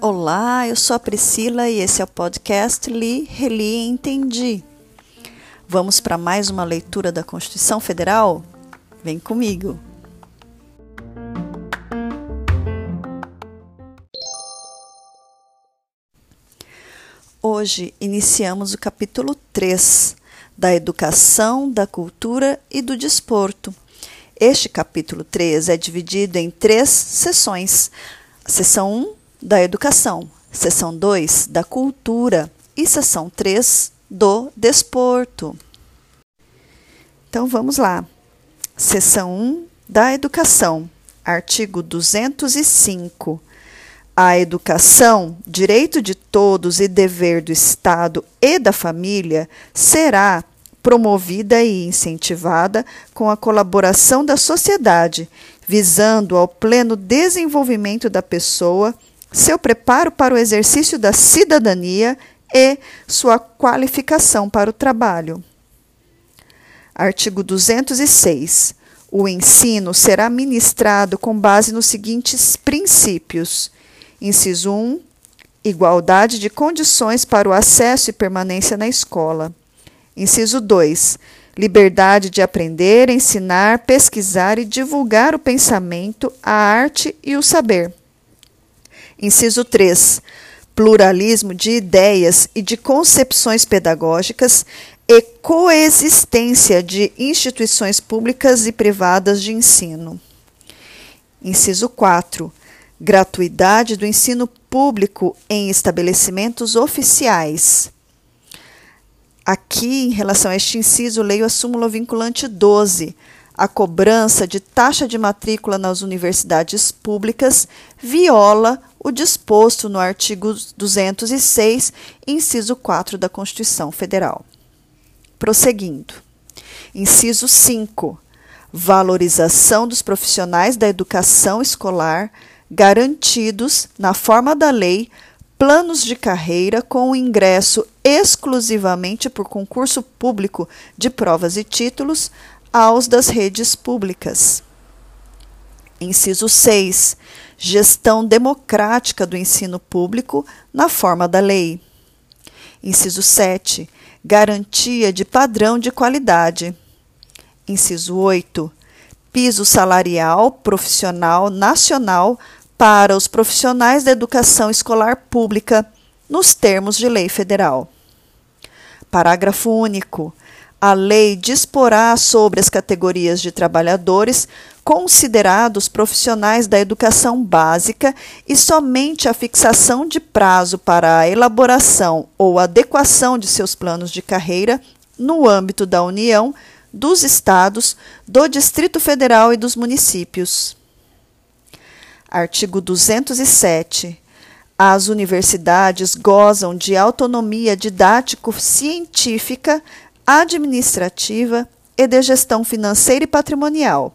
Olá, eu sou a Priscila e esse é o podcast Li, Reli e Entendi. Vamos para mais uma leitura da Constituição Federal? Vem comigo! Hoje iniciamos o capítulo 3 da Educação, da Cultura e do Desporto. Este capítulo 3 é dividido em três sessões. Sessão 1 da Educação, sessão 2 da Cultura e sessão 3 do Desporto. Então vamos lá. Seção 1 da Educação, artigo 205. A educação, direito de todos e dever do Estado e da família, será promovida e incentivada com a colaboração da sociedade, visando ao pleno desenvolvimento da pessoa, seu preparo para o exercício da cidadania e sua qualificação para o trabalho. Artigo 206. O ensino será ministrado com base nos seguintes princípios: inciso 1, igualdade de condições para o acesso e permanência na escola. Inciso 2, liberdade de aprender, ensinar, pesquisar e divulgar o pensamento, a arte e o saber. Inciso 3, pluralismo de ideias e de concepções pedagógicas e coexistência de instituições públicas e privadas de ensino. Inciso 4. Gratuidade do ensino público em estabelecimentos oficiais. Aqui, em relação a este inciso, leio a súmula vinculante 12. A cobrança de taxa de matrícula nas universidades públicas viola o disposto no artigo 206, inciso 4 da Constituição Federal. Prosseguindo. Inciso 5. Valorização dos profissionais da educação escolar garantidos, na forma da lei, planos de carreira com o ingresso exclusivamente por concurso público de provas e títulos aos das redes públicas. Inciso 6 gestão democrática do ensino público na forma da lei. Inciso 7. Garantia de padrão de qualidade. Inciso 8. Piso salarial profissional nacional para os profissionais da educação escolar pública, nos termos de lei federal. Parágrafo único. A lei disporá sobre as categorias de trabalhadores considerados profissionais da educação básica e somente a fixação de prazo para a elaboração ou adequação de seus planos de carreira no âmbito da União, dos Estados, do Distrito Federal e dos municípios. Artigo 207. As universidades gozam de autonomia didático-científica, administrativa e de gestão financeira e patrimonial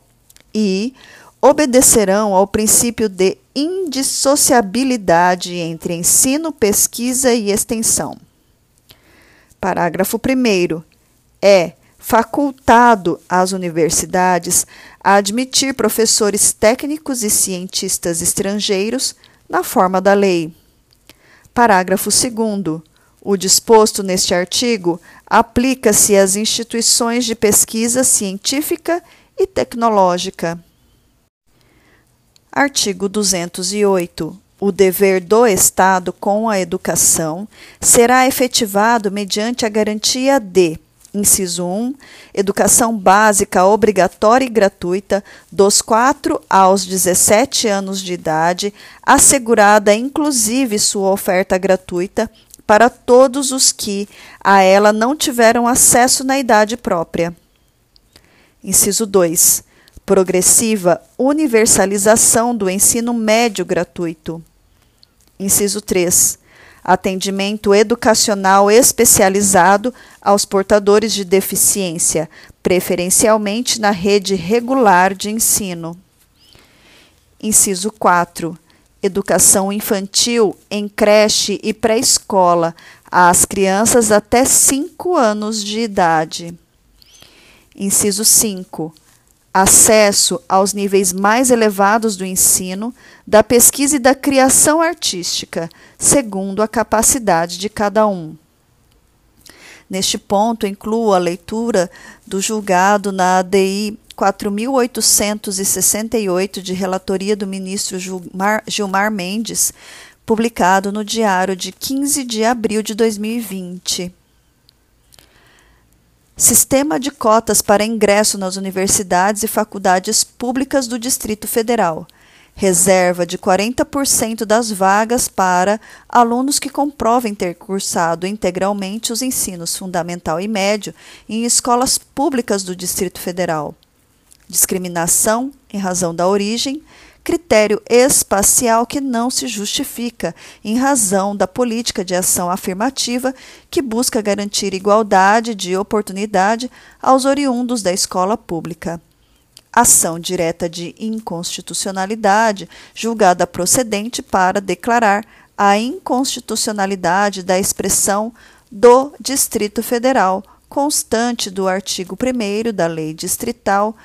e obedecerão ao princípio de indissociabilidade entre ensino, pesquisa e extensão. Parágrafo 1. É facultado às universidades a admitir professores técnicos e cientistas estrangeiros na forma da lei. Parágrafo 2. O disposto neste artigo aplica-se às instituições de pesquisa científica e tecnológica. Artigo 208. O dever do Estado com a educação será efetivado mediante a garantia de: inciso 1, educação básica obrigatória e gratuita dos 4 aos 17 anos de idade, assegurada inclusive sua oferta gratuita para todos os que a ela não tiveram acesso na idade própria. Inciso 2. Progressiva universalização do ensino médio gratuito. Inciso 3. Atendimento educacional especializado aos portadores de deficiência, preferencialmente na rede regular de ensino. Inciso 4. Educação infantil em creche e pré-escola às crianças até 5 anos de idade. Inciso 5. Acesso aos níveis mais elevados do ensino, da pesquisa e da criação artística, segundo a capacidade de cada um. Neste ponto, incluo a leitura do julgado na ADI 4.868 de relatoria do ministro Gilmar, Mendes, publicado no Diário de 15 de abril de 2020. Sistema de cotas para ingresso nas universidades e faculdades públicas do Distrito Federal. Reserva de 40% das vagas para alunos que comprovem ter cursado integralmente os ensinos fundamental e médio em escolas públicas do Distrito Federal. Discriminação em razão da origem, critério espacial que não se justifica em razão da política de ação afirmativa que busca garantir igualdade de oportunidade aos oriundos da escola pública. Ação direta de inconstitucionalidade, julgada procedente para declarar a inconstitucionalidade da expressão do Distrito Federal, constante do artigo 1 da Lei Distrital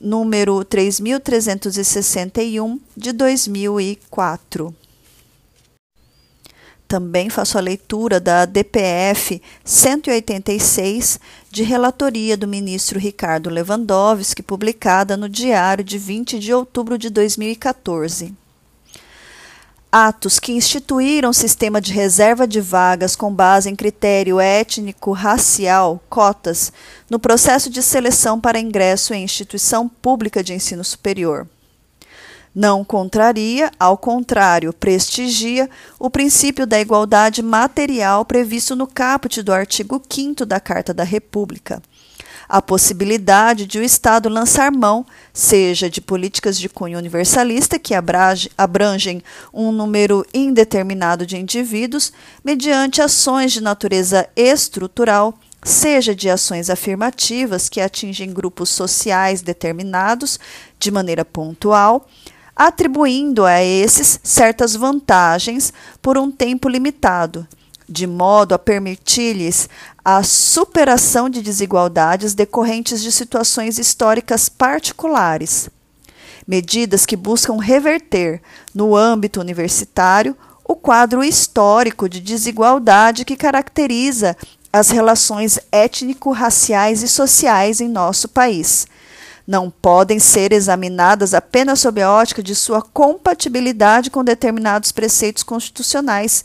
número 3361 de 2004. Também faço a leitura da DPF 186 de relatoria do ministro Ricardo Lewandowski, publicada no Diário de 20 de outubro de 2014 atos que instituíram sistema de reserva de vagas com base em critério étnico-racial, cotas, no processo de seleção para ingresso em instituição pública de ensino superior. Não contraria, ao contrário, prestigia o princípio da igualdade material previsto no caput do artigo 5 da Carta da República a possibilidade de o Estado lançar mão, seja de políticas de cunho universalista, que abrangem um número indeterminado de indivíduos, mediante ações de natureza estrutural, seja de ações afirmativas que atingem grupos sociais determinados de maneira pontual, atribuindo a esses certas vantagens por um tempo limitado de modo a permitir-lhes a superação de desigualdades decorrentes de situações históricas particulares. Medidas que buscam reverter, no âmbito universitário, o quadro histórico de desigualdade que caracteriza as relações étnico-raciais e sociais em nosso país. Não podem ser examinadas apenas sob a ótica de sua compatibilidade com determinados preceitos constitucionais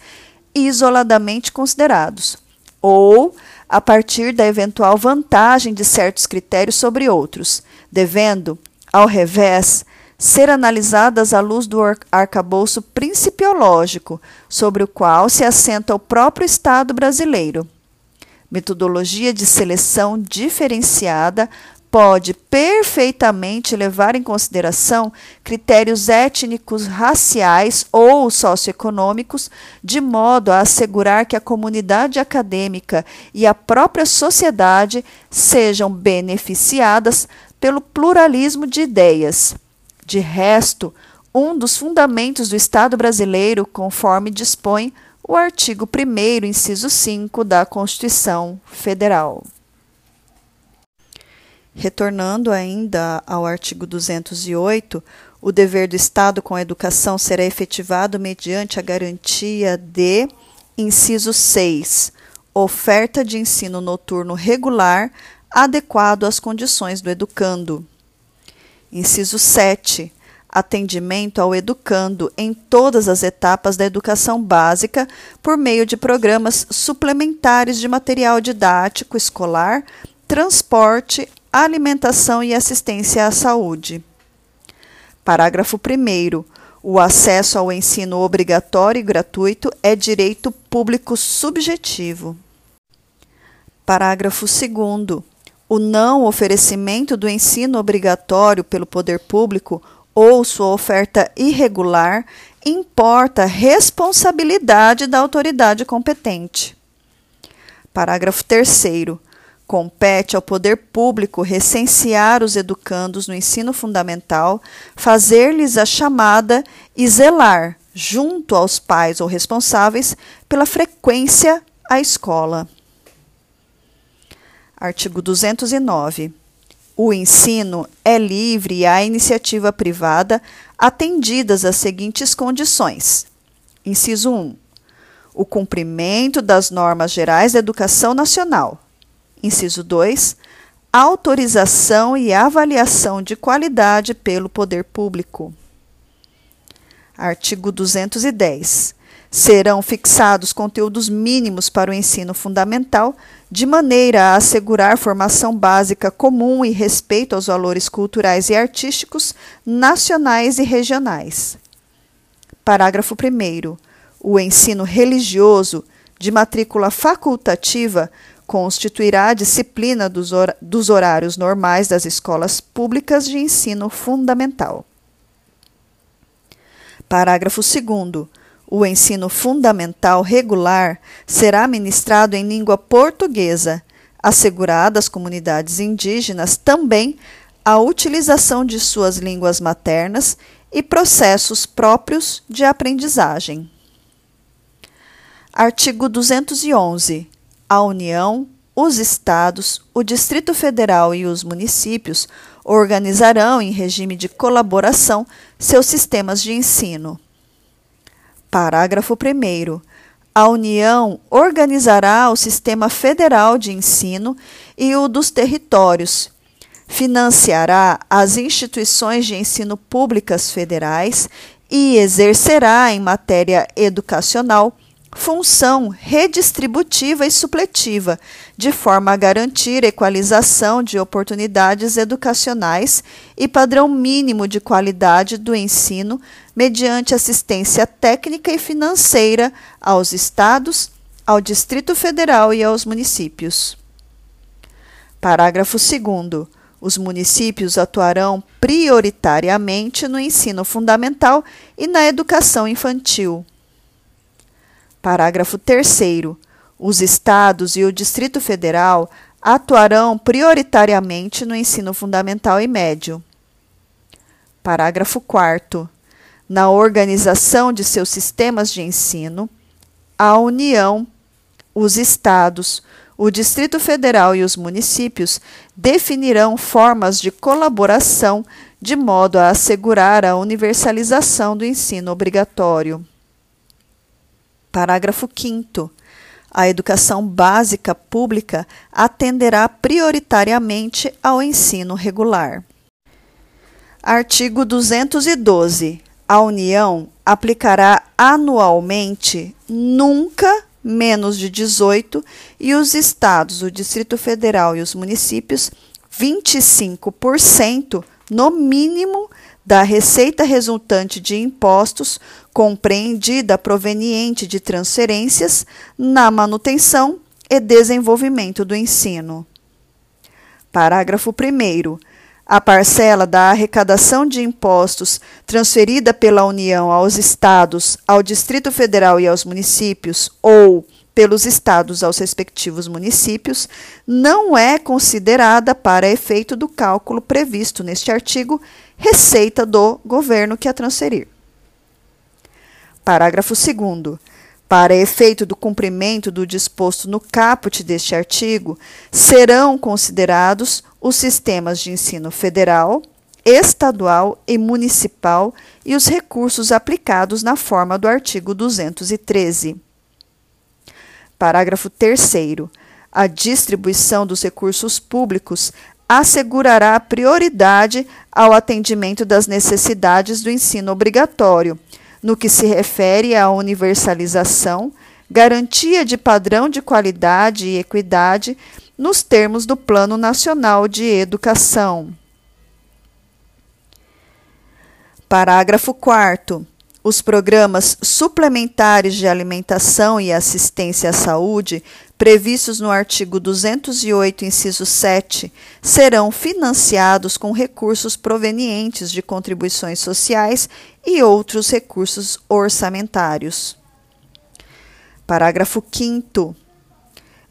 isoladamente considerados, ou a partir da eventual vantagem de certos critérios sobre outros, devendo, ao revés, ser analisadas à luz do arcabouço principiológico sobre o qual se assenta o próprio Estado brasileiro. Metodologia de seleção diferenciada pode perfeitamente levar em consideração critérios étnicos, raciais ou socioeconômicos, de modo a assegurar que a comunidade acadêmica e a própria sociedade sejam beneficiadas pelo pluralismo de ideias. De resto, um dos fundamentos do Estado brasileiro, conforme dispõe o artigo 1, inciso 5 da Constituição Federal. Retornando ainda ao artigo 208, o dever do Estado com a educação será efetivado mediante a garantia de, inciso 6, oferta de ensino noturno regular adequado às condições do educando. Inciso 7. Atendimento ao educando em todas as etapas da educação básica por meio de programas suplementares de material didático escolar, transporte, alimentação e assistência à saúde. Parágrafo 1. O acesso ao ensino obrigatório e gratuito é direito público subjetivo. Parágrafo 2. O não oferecimento do ensino obrigatório pelo poder público ou sua oferta irregular importa responsabilidade da autoridade competente. Parágrafo 3. Compete ao poder público recensear os educandos no ensino fundamental, fazer-lhes a chamada e zelar, junto aos pais ou responsáveis, pela frequência à escola. Artigo 209. O ensino é livre a iniciativa privada atendidas as seguintes condições. Inciso 1. O cumprimento das normas gerais da educação nacional. Inciso 2. Autorização e avaliação de qualidade pelo poder público. Artigo 210 serão fixados conteúdos mínimos para o ensino fundamental, de maneira a assegurar formação básica comum e respeito aos valores culturais e artísticos nacionais e regionais. Parágrafo 1. O ensino religioso, de matrícula facultativa, constituirá a disciplina dos, hor dos horários normais das escolas públicas de ensino fundamental. Parágrafo 2. O ensino fundamental regular será ministrado em língua portuguesa, assegurada às comunidades indígenas também a utilização de suas línguas maternas e processos próprios de aprendizagem. Artigo 211. A União, os Estados, o Distrito Federal e os municípios organizarão, em regime de colaboração, seus sistemas de ensino. Parágrafo 1. A União organizará o sistema federal de ensino e o dos territórios, financiará as instituições de ensino públicas federais e exercerá, em matéria educacional, função redistributiva e supletiva, de forma a garantir equalização de oportunidades educacionais e padrão mínimo de qualidade do ensino, mediante assistência técnica e financeira aos estados, ao Distrito Federal e aos municípios. Parágrafo 2 os municípios atuarão prioritariamente no ensino fundamental e na educação infantil. Parágrafo 3. Os estados e o Distrito Federal atuarão prioritariamente no ensino fundamental e médio. Parágrafo 4. Na organização de seus sistemas de ensino, a União, os estados, o Distrito Federal e os municípios definirão formas de colaboração de modo a assegurar a universalização do ensino obrigatório. Parágrafo 5. A educação básica pública atenderá prioritariamente ao ensino regular. Artigo 212. A União aplicará anualmente, nunca menos de 18, e os estados, o Distrito Federal e os municípios, 25%, no mínimo, da receita resultante de impostos compreendida proveniente de transferências na manutenção e desenvolvimento do ensino. Parágrafo 1. A parcela da arrecadação de impostos transferida pela União aos Estados, ao Distrito Federal e aos municípios, ou pelos Estados aos respectivos municípios, não é considerada para efeito do cálculo previsto neste artigo receita do governo que a transferir. Parágrafo 2. Para efeito do cumprimento do disposto no caput deste artigo, serão considerados os sistemas de ensino federal, estadual e municipal e os recursos aplicados na forma do artigo 213. Parágrafo 3. A distribuição dos recursos públicos assegurará prioridade ao atendimento das necessidades do ensino obrigatório no que se refere à universalização, garantia de padrão de qualidade e equidade nos termos do Plano Nacional de Educação. Parágrafo 4 os programas suplementares de alimentação e assistência à saúde, previstos no artigo 208, inciso 7, serão financiados com recursos provenientes de contribuições sociais e outros recursos orçamentários. Parágrafo 5.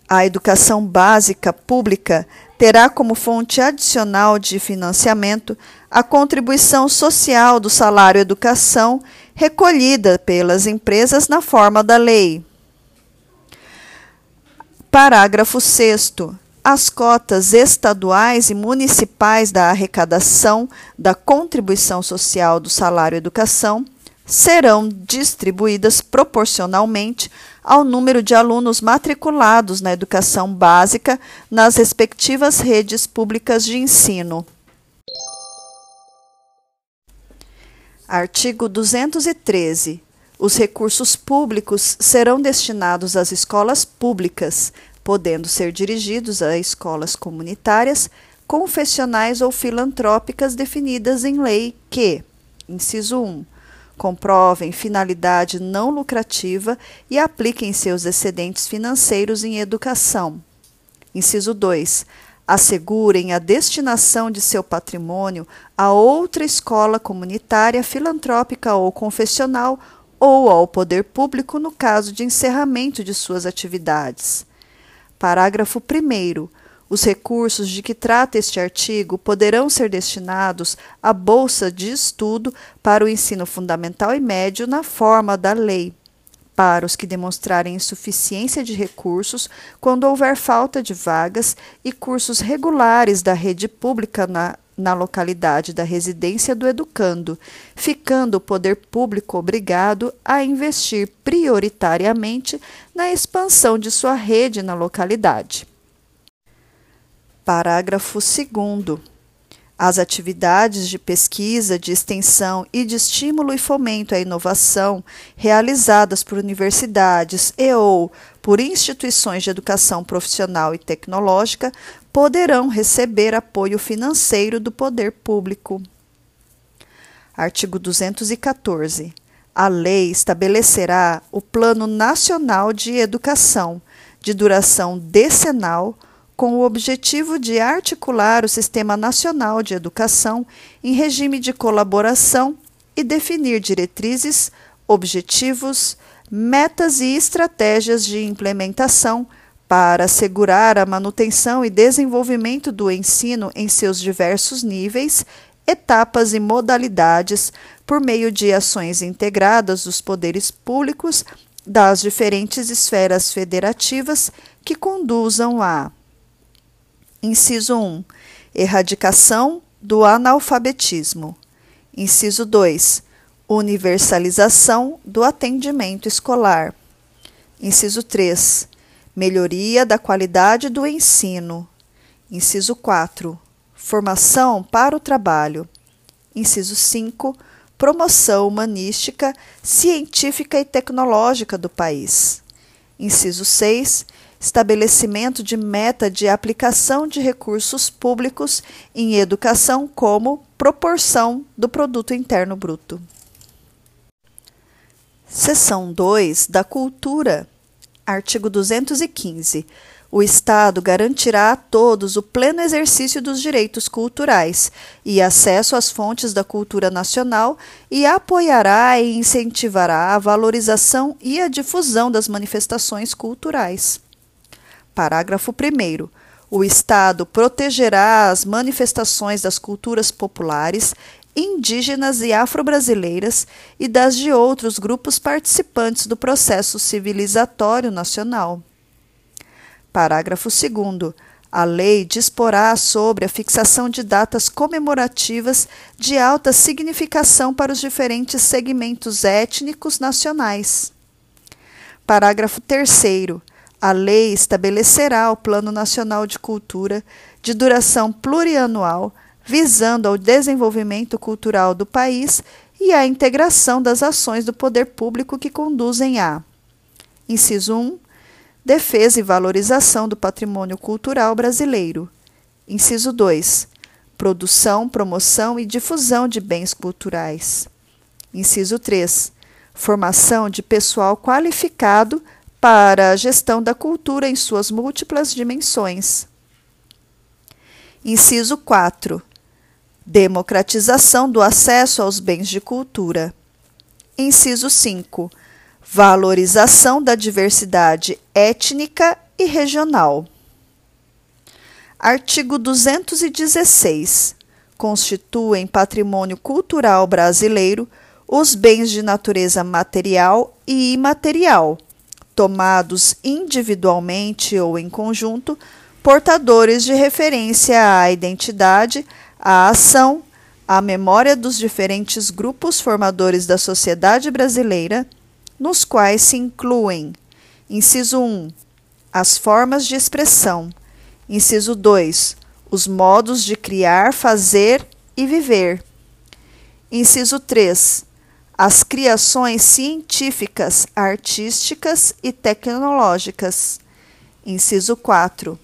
A educação básica pública terá como fonte adicional de financiamento a contribuição social do salário educação recolhida pelas empresas na forma da lei. Parágrafo 6. as cotas estaduais e municipais da arrecadação da contribuição social do salário educação serão distribuídas proporcionalmente ao número de alunos matriculados na educação básica nas respectivas redes públicas de ensino. Artigo 213. Os recursos públicos serão destinados às escolas públicas, podendo ser dirigidos a escolas comunitárias, confessionais ou filantrópicas definidas em lei que, inciso 1, comprovem finalidade não lucrativa e apliquem seus excedentes financeiros em educação. Inciso 2. Assegurem a destinação de seu patrimônio a outra escola comunitária, filantrópica ou confessional ou ao poder público no caso de encerramento de suas atividades. Parágrafo 1. Os recursos de que trata este artigo poderão ser destinados à bolsa de estudo para o ensino fundamental e médio na forma da lei, para os que demonstrarem insuficiência de recursos quando houver falta de vagas e cursos regulares da rede pública na, na localidade da residência do educando, ficando o poder público obrigado a investir prioritariamente na expansão de sua rede na localidade. Parágrafo 2. As atividades de pesquisa, de extensão e de estímulo e fomento à inovação realizadas por universidades e ou por instituições de educação profissional e tecnológica poderão receber apoio financeiro do poder público. Artigo 214. A lei estabelecerá o Plano Nacional de Educação, de duração decenal, com o objetivo de articular o Sistema Nacional de Educação em regime de colaboração e definir diretrizes, objetivos, metas e estratégias de implementação para assegurar a manutenção e desenvolvimento do ensino em seus diversos níveis, etapas e modalidades por meio de ações integradas dos poderes públicos das diferentes esferas federativas que conduzam a Inciso 1. Erradicação do analfabetismo. Inciso 2. Universalização do atendimento escolar. Inciso 3. Melhoria da qualidade do ensino. Inciso 4. Formação para o trabalho. Inciso 5. Promoção humanística, científica e tecnológica do país. Inciso 6 estabelecimento de meta de aplicação de recursos públicos em educação como proporção do produto interno bruto. Seção 2 da Cultura. Artigo 215. O Estado garantirá a todos o pleno exercício dos direitos culturais e acesso às fontes da cultura nacional e apoiará e incentivará a valorização e a difusão das manifestações culturais. Parágrafo 1. O Estado protegerá as manifestações das culturas populares, indígenas e afro-brasileiras e das de outros grupos participantes do processo civilizatório nacional. Parágrafo 2. A lei disporá sobre a fixação de datas comemorativas de alta significação para os diferentes segmentos étnicos nacionais. Parágrafo 3 a lei estabelecerá o Plano Nacional de Cultura de duração plurianual, visando ao desenvolvimento cultural do país e à integração das ações do poder público que conduzem a: inciso 1, defesa e valorização do patrimônio cultural brasileiro. Inciso 2, produção, promoção e difusão de bens culturais. Inciso 3, formação de pessoal qualificado para a gestão da cultura em suas múltiplas dimensões. Inciso 4. Democratização do acesso aos bens de cultura. Inciso 5. Valorização da diversidade étnica e regional. Artigo 216. Constituem patrimônio cultural brasileiro os bens de natureza material e imaterial tomados individualmente ou em conjunto, portadores de referência à identidade, à ação, à memória dos diferentes grupos formadores da sociedade brasileira, nos quais se incluem: inciso 1, as formas de expressão, inciso 2, os modos de criar, fazer e viver. Inciso 3. As criações científicas, artísticas e tecnológicas. Inciso 4.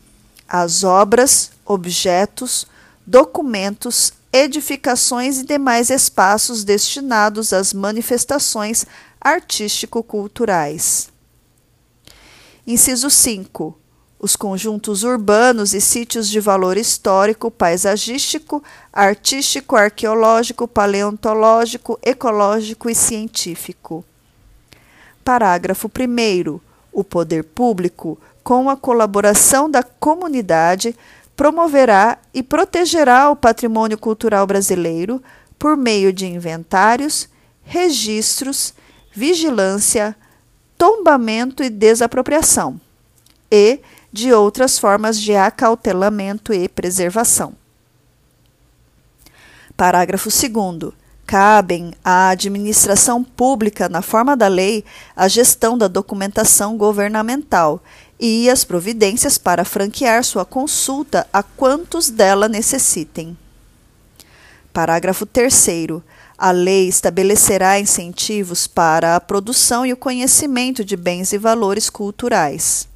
As obras, objetos, documentos, edificações e demais espaços destinados às manifestações artístico-culturais. Inciso 5 os conjuntos urbanos e sítios de valor histórico, paisagístico, artístico, arqueológico, paleontológico, ecológico e científico. Parágrafo 1. O poder público, com a colaboração da comunidade, promoverá e protegerá o patrimônio cultural brasileiro por meio de inventários, registros, vigilância, tombamento e desapropriação, e de outras formas de acautelamento e preservação. Parágrafo 2. Cabem à administração pública, na forma da lei, a gestão da documentação governamental e as providências para franquear sua consulta a quantos dela necessitem. Parágrafo 3. A lei estabelecerá incentivos para a produção e o conhecimento de bens e valores culturais.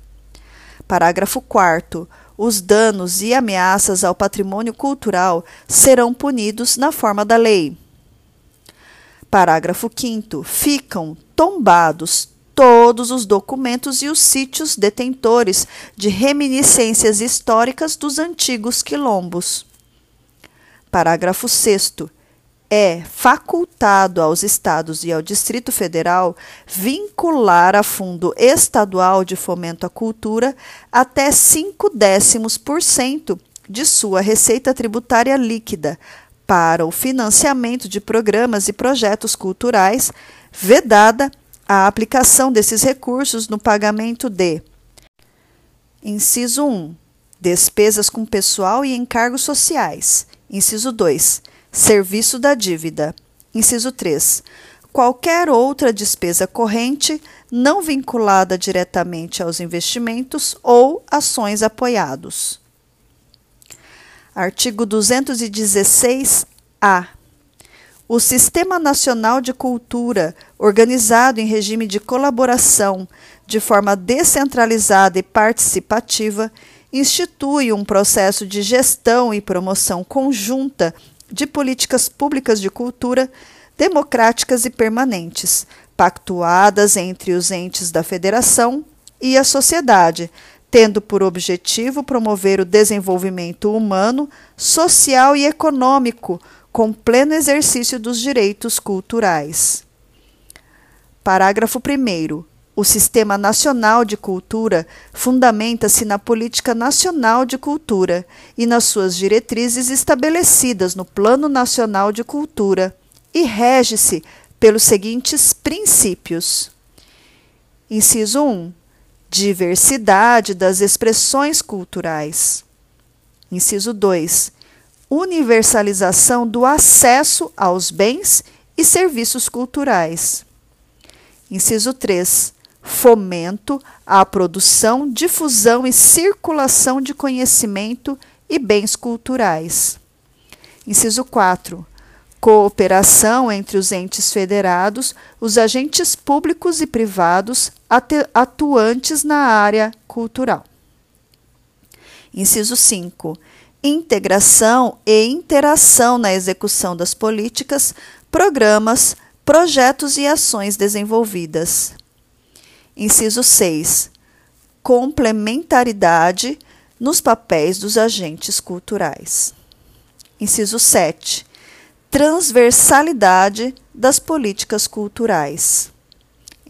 Parágrafo 4. Os danos e ameaças ao patrimônio cultural serão punidos na forma da lei. Parágrafo 5. Ficam tombados todos os documentos e os sítios detentores de reminiscências históricas dos antigos quilombos. Parágrafo 6 é facultado aos estados e ao Distrito Federal vincular a Fundo Estadual de Fomento à Cultura até 5 décimos por cento de sua receita tributária líquida para o financiamento de programas e projetos culturais, vedada a aplicação desses recursos no pagamento de Inciso 1. Despesas com pessoal e encargos sociais. Inciso 2 Serviço da dívida. Inciso 3. Qualquer outra despesa corrente não vinculada diretamente aos investimentos ou ações apoiados. Artigo 216-A. O Sistema Nacional de Cultura, organizado em regime de colaboração, de forma descentralizada e participativa, institui um processo de gestão e promoção conjunta de políticas públicas de cultura democráticas e permanentes, pactuadas entre os entes da federação e a sociedade, tendo por objetivo promover o desenvolvimento humano, social e econômico, com pleno exercício dos direitos culturais. Parágrafo 1. O Sistema Nacional de Cultura fundamenta-se na Política Nacional de Cultura e nas suas diretrizes estabelecidas no Plano Nacional de Cultura e rege-se pelos seguintes princípios: Inciso 1. Diversidade das expressões culturais. Inciso 2. Universalização do acesso aos bens e serviços culturais. Inciso 3 fomento à produção, difusão e circulação de conhecimento e bens culturais. Inciso 4. Cooperação entre os entes federados, os agentes públicos e privados atuantes na área cultural. Inciso 5. Integração e interação na execução das políticas, programas, projetos e ações desenvolvidas. Inciso 6. Complementaridade nos papéis dos agentes culturais. Inciso 7. Transversalidade das políticas culturais.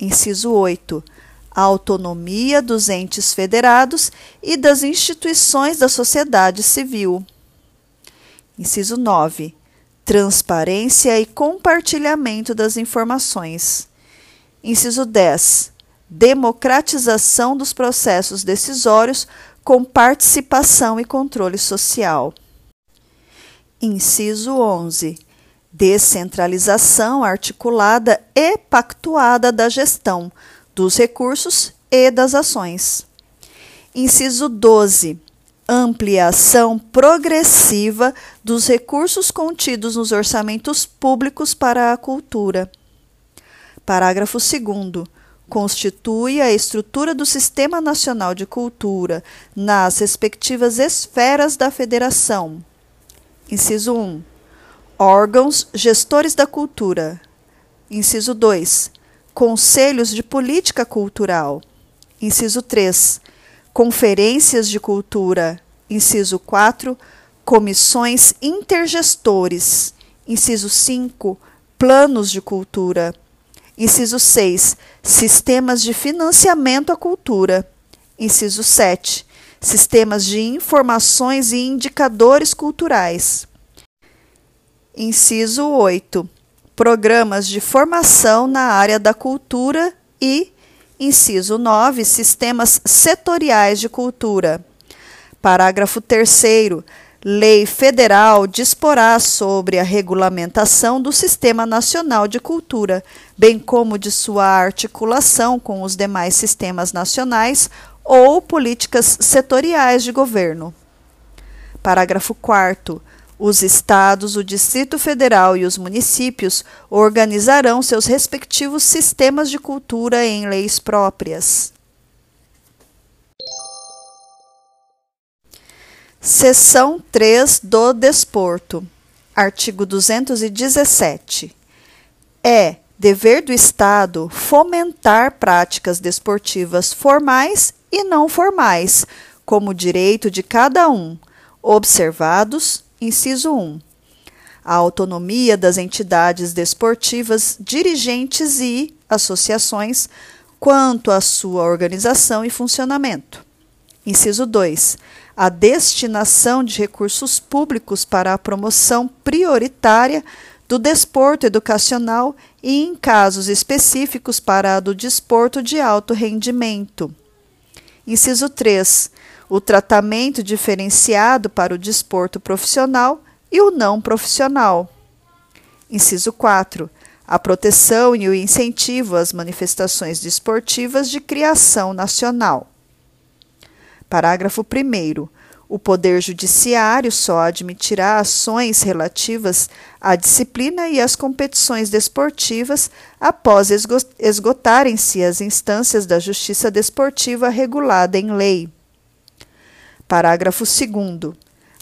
Inciso 8. autonomia dos entes federados e das instituições da sociedade civil. Inciso 9. Transparência e compartilhamento das informações. Inciso 10 democratização dos processos decisórios com participação e controle social. Inciso 11. Descentralização articulada e pactuada da gestão dos recursos e das ações. Inciso 12 ampliação progressiva dos recursos contidos nos orçamentos públicos para a cultura. Parágrafo 2. Constitui a estrutura do Sistema Nacional de Cultura nas respectivas esferas da Federação. Inciso 1. Órgãos gestores da cultura. Inciso 2. Conselhos de Política Cultural. Inciso 3 conferências de cultura, inciso 4, comissões intergestores, inciso 5, planos de cultura, inciso 6, sistemas de financiamento à cultura, inciso 7, sistemas de informações e indicadores culturais. Inciso 8. Programas de formação na área da cultura e Inciso 9. Sistemas setoriais de cultura. Parágrafo 3. Lei federal disporá sobre a regulamentação do Sistema Nacional de Cultura, bem como de sua articulação com os demais sistemas nacionais ou políticas setoriais de governo. Parágrafo 4. Os estados, o Distrito Federal e os municípios organizarão seus respectivos sistemas de cultura em leis próprias. Seção 3 do Desporto. Artigo 217. É dever do Estado fomentar práticas desportivas formais e não formais, como direito de cada um, observados Inciso 1. A autonomia das entidades desportivas, dirigentes e associações quanto à sua organização e funcionamento. Inciso 2. A destinação de recursos públicos para a promoção prioritária do desporto educacional e, em casos específicos, para a do desporto de alto rendimento. Inciso 3 o tratamento diferenciado para o desporto profissional e o não profissional. Inciso 4. A proteção e o incentivo às manifestações desportivas de criação nacional. Parágrafo 1. O Poder Judiciário só admitirá ações relativas à disciplina e às competições desportivas após esgotarem-se as instâncias da justiça desportiva regulada em lei. Parágrafo 2.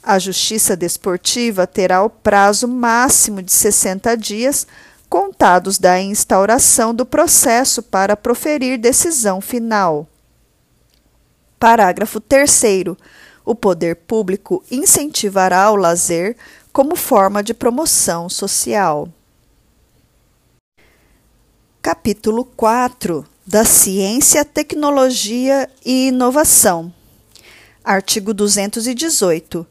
A Justiça Desportiva terá o prazo máximo de 60 dias contados da instauração do processo para proferir decisão final. Parágrafo 3. O poder público incentivará o lazer como forma de promoção social. Capítulo 4 da Ciência, Tecnologia e Inovação. Artigo 218.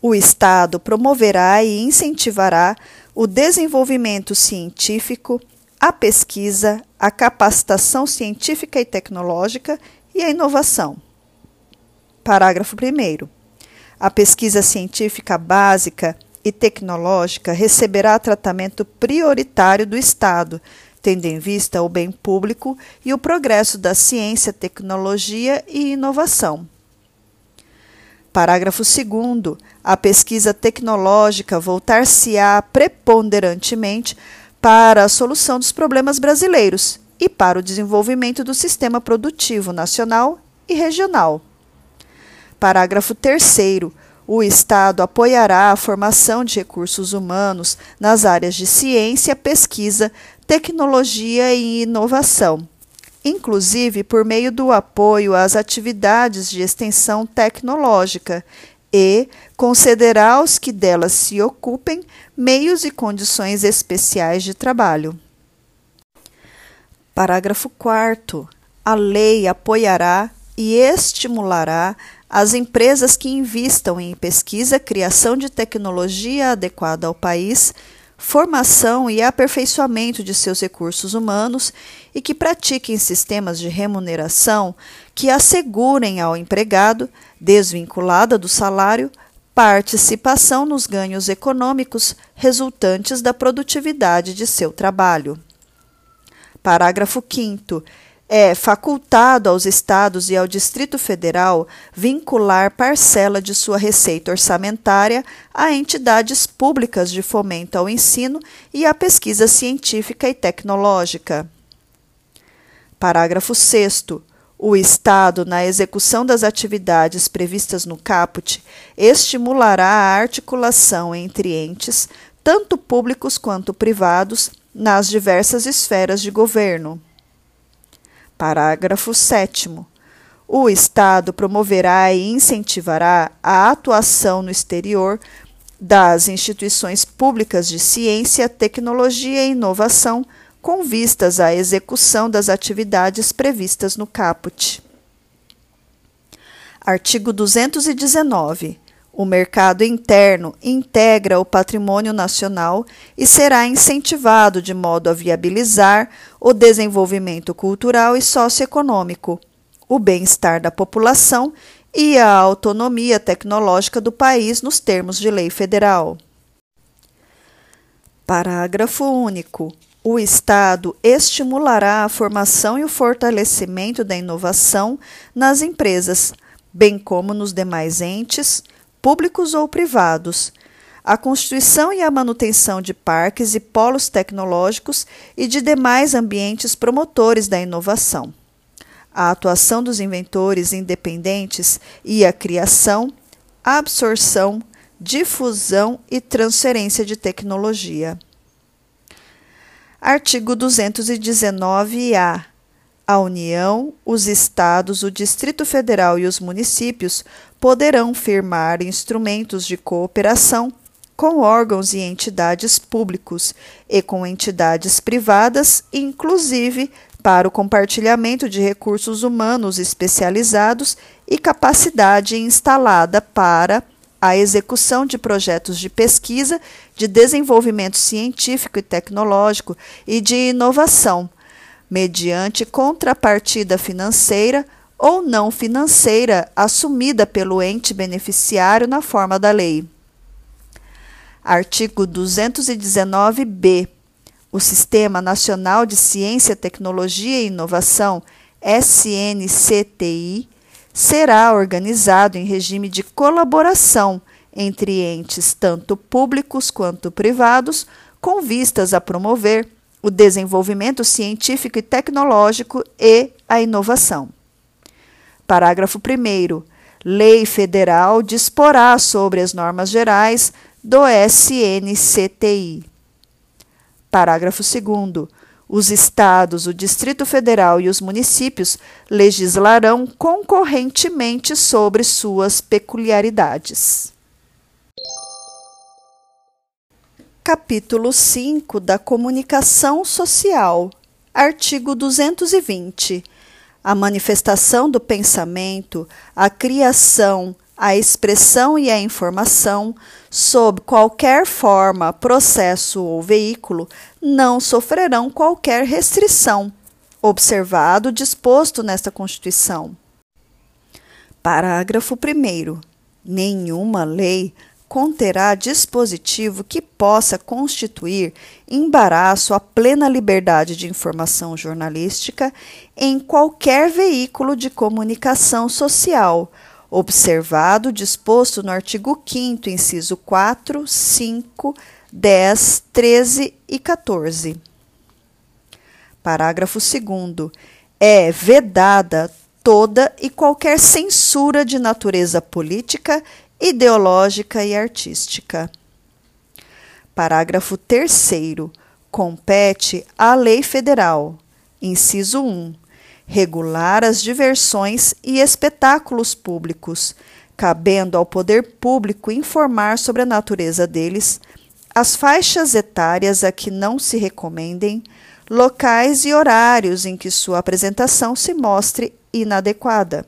O Estado promoverá e incentivará o desenvolvimento científico, a pesquisa, a capacitação científica e tecnológica e a inovação. Parágrafo 1. A pesquisa científica básica e tecnológica receberá tratamento prioritário do Estado, tendo em vista o bem público e o progresso da ciência, tecnologia e inovação. Parágrafo 2. A pesquisa tecnológica voltar-se-á preponderantemente para a solução dos problemas brasileiros e para o desenvolvimento do sistema produtivo nacional e regional. Parágrafo 3. O Estado apoiará a formação de recursos humanos nas áreas de ciência, pesquisa, tecnologia e inovação inclusive por meio do apoio às atividades de extensão tecnológica, e concederá aos que delas se ocupem meios e condições especiais de trabalho. Parágrafo 4. A lei apoiará e estimulará as empresas que investam em pesquisa, criação de tecnologia adequada ao país, formação e aperfeiçoamento de seus recursos humanos e que pratiquem sistemas de remuneração que assegurem ao empregado, desvinculada do salário, participação nos ganhos econômicos resultantes da produtividade de seu trabalho. Parágrafo 5 é facultado aos estados e ao Distrito Federal vincular parcela de sua receita orçamentária a entidades públicas de fomento ao ensino e à pesquisa científica e tecnológica. Parágrafo 6 o Estado, na execução das atividades previstas no caput, estimulará a articulação entre entes, tanto públicos quanto privados, nas diversas esferas de governo. Parágrafo 7. O Estado promoverá e incentivará a atuação no exterior das instituições públicas de ciência, tecnologia e inovação, com vistas à execução das atividades previstas no caput. Artigo 219. O mercado interno integra o patrimônio nacional e será incentivado de modo a viabilizar o desenvolvimento cultural e socioeconômico, o bem-estar da população e a autonomia tecnológica do país nos termos de lei federal. Parágrafo único. O Estado estimulará a formação e o fortalecimento da inovação nas empresas, bem como nos demais entes públicos ou privados, a constituição e a manutenção de parques e polos tecnológicos e de demais ambientes promotores da inovação, a atuação dos inventores independentes e a criação, absorção, difusão e transferência de tecnologia. Artigo 219-A a União, os Estados, o Distrito Federal e os municípios poderão firmar instrumentos de cooperação com órgãos e entidades públicos e com entidades privadas, inclusive para o compartilhamento de recursos humanos especializados e capacidade instalada para a execução de projetos de pesquisa, de desenvolvimento científico e tecnológico e de inovação mediante contrapartida financeira ou não financeira assumida pelo ente beneficiário na forma da lei. Artigo 219-B. O Sistema Nacional de Ciência, Tecnologia e Inovação, SNCTI, será organizado em regime de colaboração entre entes tanto públicos quanto privados, com vistas a promover o desenvolvimento científico e tecnológico e a inovação. Parágrafo 1. Lei federal disporá sobre as normas gerais do SNCTI. Parágrafo 2. Os estados, o Distrito Federal e os municípios legislarão concorrentemente sobre suas peculiaridades. Capítulo 5 da Comunicação Social. Artigo 220. A manifestação do pensamento, a criação, a expressão e a informação, sob qualquer forma, processo ou veículo, não sofrerão qualquer restrição, observado disposto nesta Constituição. Parágrafo 1. Nenhuma lei conterá dispositivo que possa constituir embaraço à plena liberdade de informação jornalística em qualquer veículo de comunicação social, observado disposto no artigo 5, inciso 4, 5, 10, 13 e 14. Parágrafo 2. É vedada toda e qualquer censura de natureza política ideológica e artística. Parágrafo 3. Compete à Lei Federal, inciso 1, regular as diversões e espetáculos públicos, cabendo ao poder público informar sobre a natureza deles, as faixas etárias a que não se recomendem, locais e horários em que sua apresentação se mostre inadequada.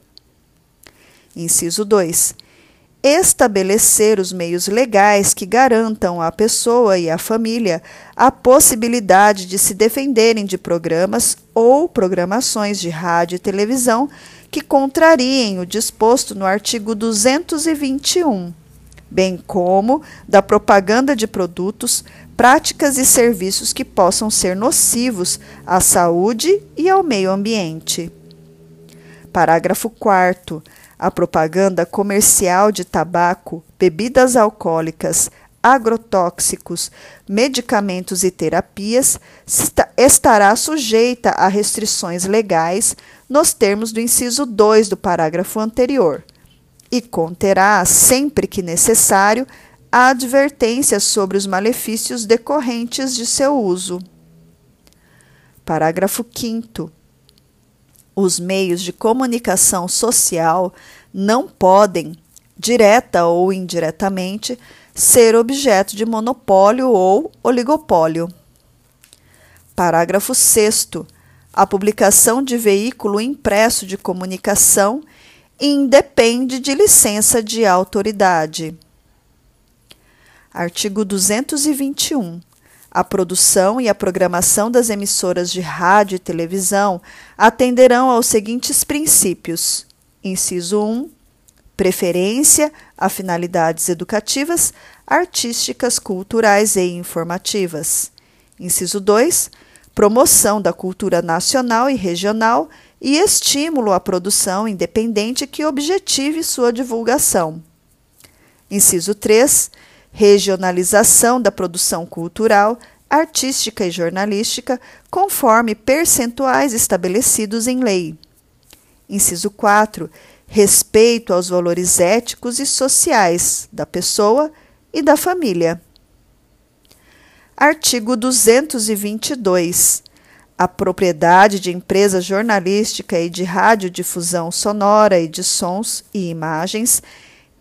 Inciso 2 estabelecer os meios legais que garantam à pessoa e à família a possibilidade de se defenderem de programas ou programações de rádio e televisão que contrariem o disposto no artigo 221, bem como da propaganda de produtos, práticas e serviços que possam ser nocivos à saúde e ao meio ambiente. Parágrafo 4 a propaganda comercial de tabaco, bebidas alcoólicas, agrotóxicos, medicamentos e terapias estará sujeita a restrições legais nos termos do inciso 2 do parágrafo anterior e conterá, sempre que necessário, a advertência sobre os malefícios decorrentes de seu uso. Parágrafo 5 os meios de comunicação social não podem, direta ou indiretamente, ser objeto de monopólio ou oligopólio. Parágrafo 6. A publicação de veículo impresso de comunicação independe de licença de autoridade. Artigo 221 a produção e a programação das emissoras de rádio e televisão atenderão aos seguintes princípios: inciso 1, preferência a finalidades educativas, artísticas, culturais e informativas. Inciso 2, promoção da cultura nacional e regional e estímulo à produção independente que objetive sua divulgação. Inciso 3, regionalização da produção cultural, artística e jornalística, conforme percentuais estabelecidos em lei. Inciso 4. Respeito aos valores éticos e sociais da pessoa e da família. Artigo 222. A propriedade de empresa jornalística e de radiodifusão sonora e de sons e imagens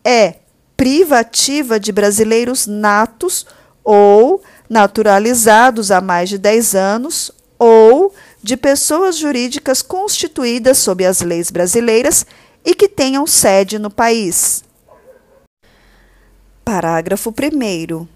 é privativa de brasileiros natos ou naturalizados há mais de 10 anos ou de pessoas jurídicas constituídas sob as leis brasileiras e que tenham sede no país. Parágrafo 1.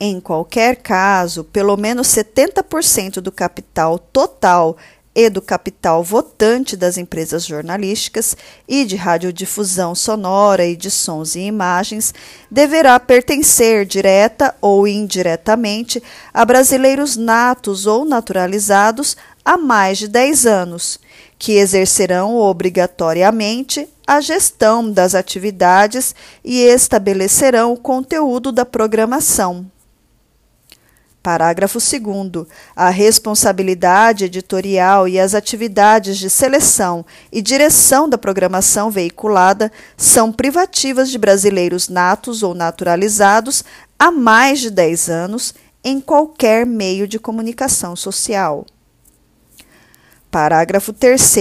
Em qualquer caso, pelo menos 70% do capital total e do capital votante das empresas jornalísticas e de radiodifusão sonora e de sons e imagens deverá pertencer direta ou indiretamente a brasileiros natos ou naturalizados há mais de 10 anos, que exercerão obrigatoriamente a gestão das atividades e estabelecerão o conteúdo da programação. Parágrafo 2. A responsabilidade editorial e as atividades de seleção e direção da programação veiculada são privativas de brasileiros natos ou naturalizados há mais de 10 anos em qualquer meio de comunicação social. Parágrafo 3.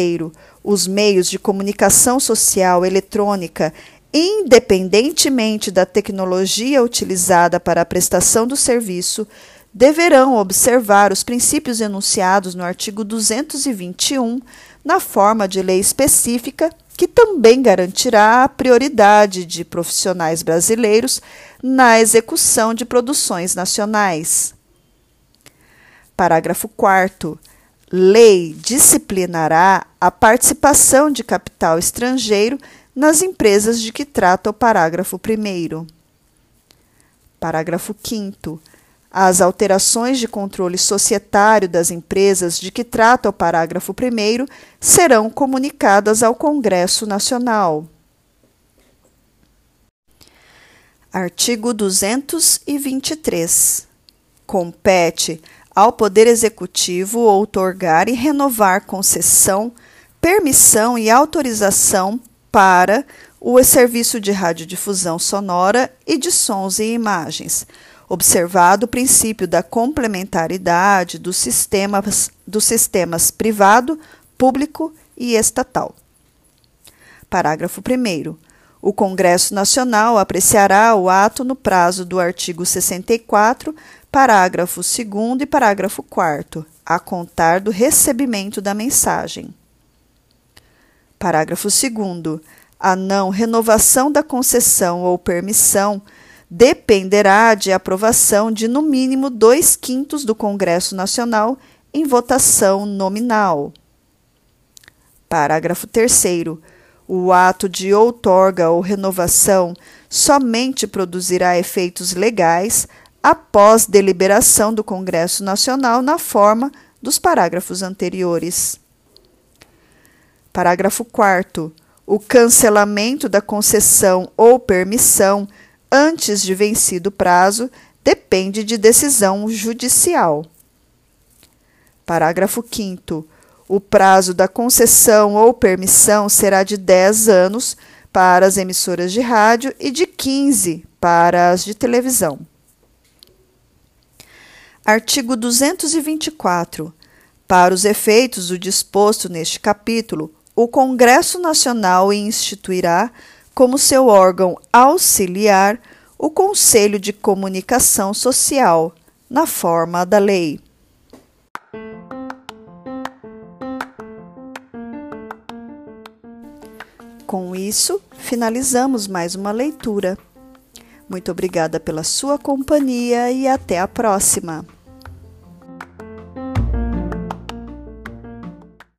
Os meios de comunicação social eletrônica independentemente da tecnologia utilizada para a prestação do serviço, deverão observar os princípios enunciados no artigo 221, na forma de lei específica, que também garantirá a prioridade de profissionais brasileiros na execução de produções nacionais. Parágrafo 4. Lei disciplinará a participação de capital estrangeiro nas empresas de que trata o parágrafo 1. Parágrafo 5 as alterações de controle societário das empresas de que trata o parágrafo 1 serão comunicadas ao Congresso Nacional. Artigo 223. Compete ao Poder Executivo outorgar e renovar concessão, permissão e autorização para o serviço de radiodifusão sonora e de sons e imagens observado o princípio da complementaridade dos sistemas, dos sistemas privado, público e estatal. Parágrafo 1. O Congresso Nacional apreciará o ato no prazo do artigo 64, parágrafo 2 e parágrafo 4, a contar do recebimento da mensagem. Parágrafo 2. A não renovação da concessão ou permissão dependerá de aprovação de no mínimo dois quintos do Congresso Nacional em votação nominal. Parágrafo 3. O ato de outorga ou renovação somente produzirá efeitos legais após deliberação do Congresso Nacional na forma dos parágrafos anteriores. Parágrafo 4. O cancelamento da concessão ou permissão antes de vencido o prazo depende de decisão judicial. Parágrafo 5. O prazo da concessão ou permissão será de 10 anos para as emissoras de rádio e de 15 para as de televisão. Artigo 224. Para os efeitos do disposto neste capítulo, o Congresso Nacional instituirá, como seu órgão auxiliar, o Conselho de Comunicação Social, na forma da lei. Com isso, finalizamos mais uma leitura. Muito obrigada pela sua companhia e até a próxima!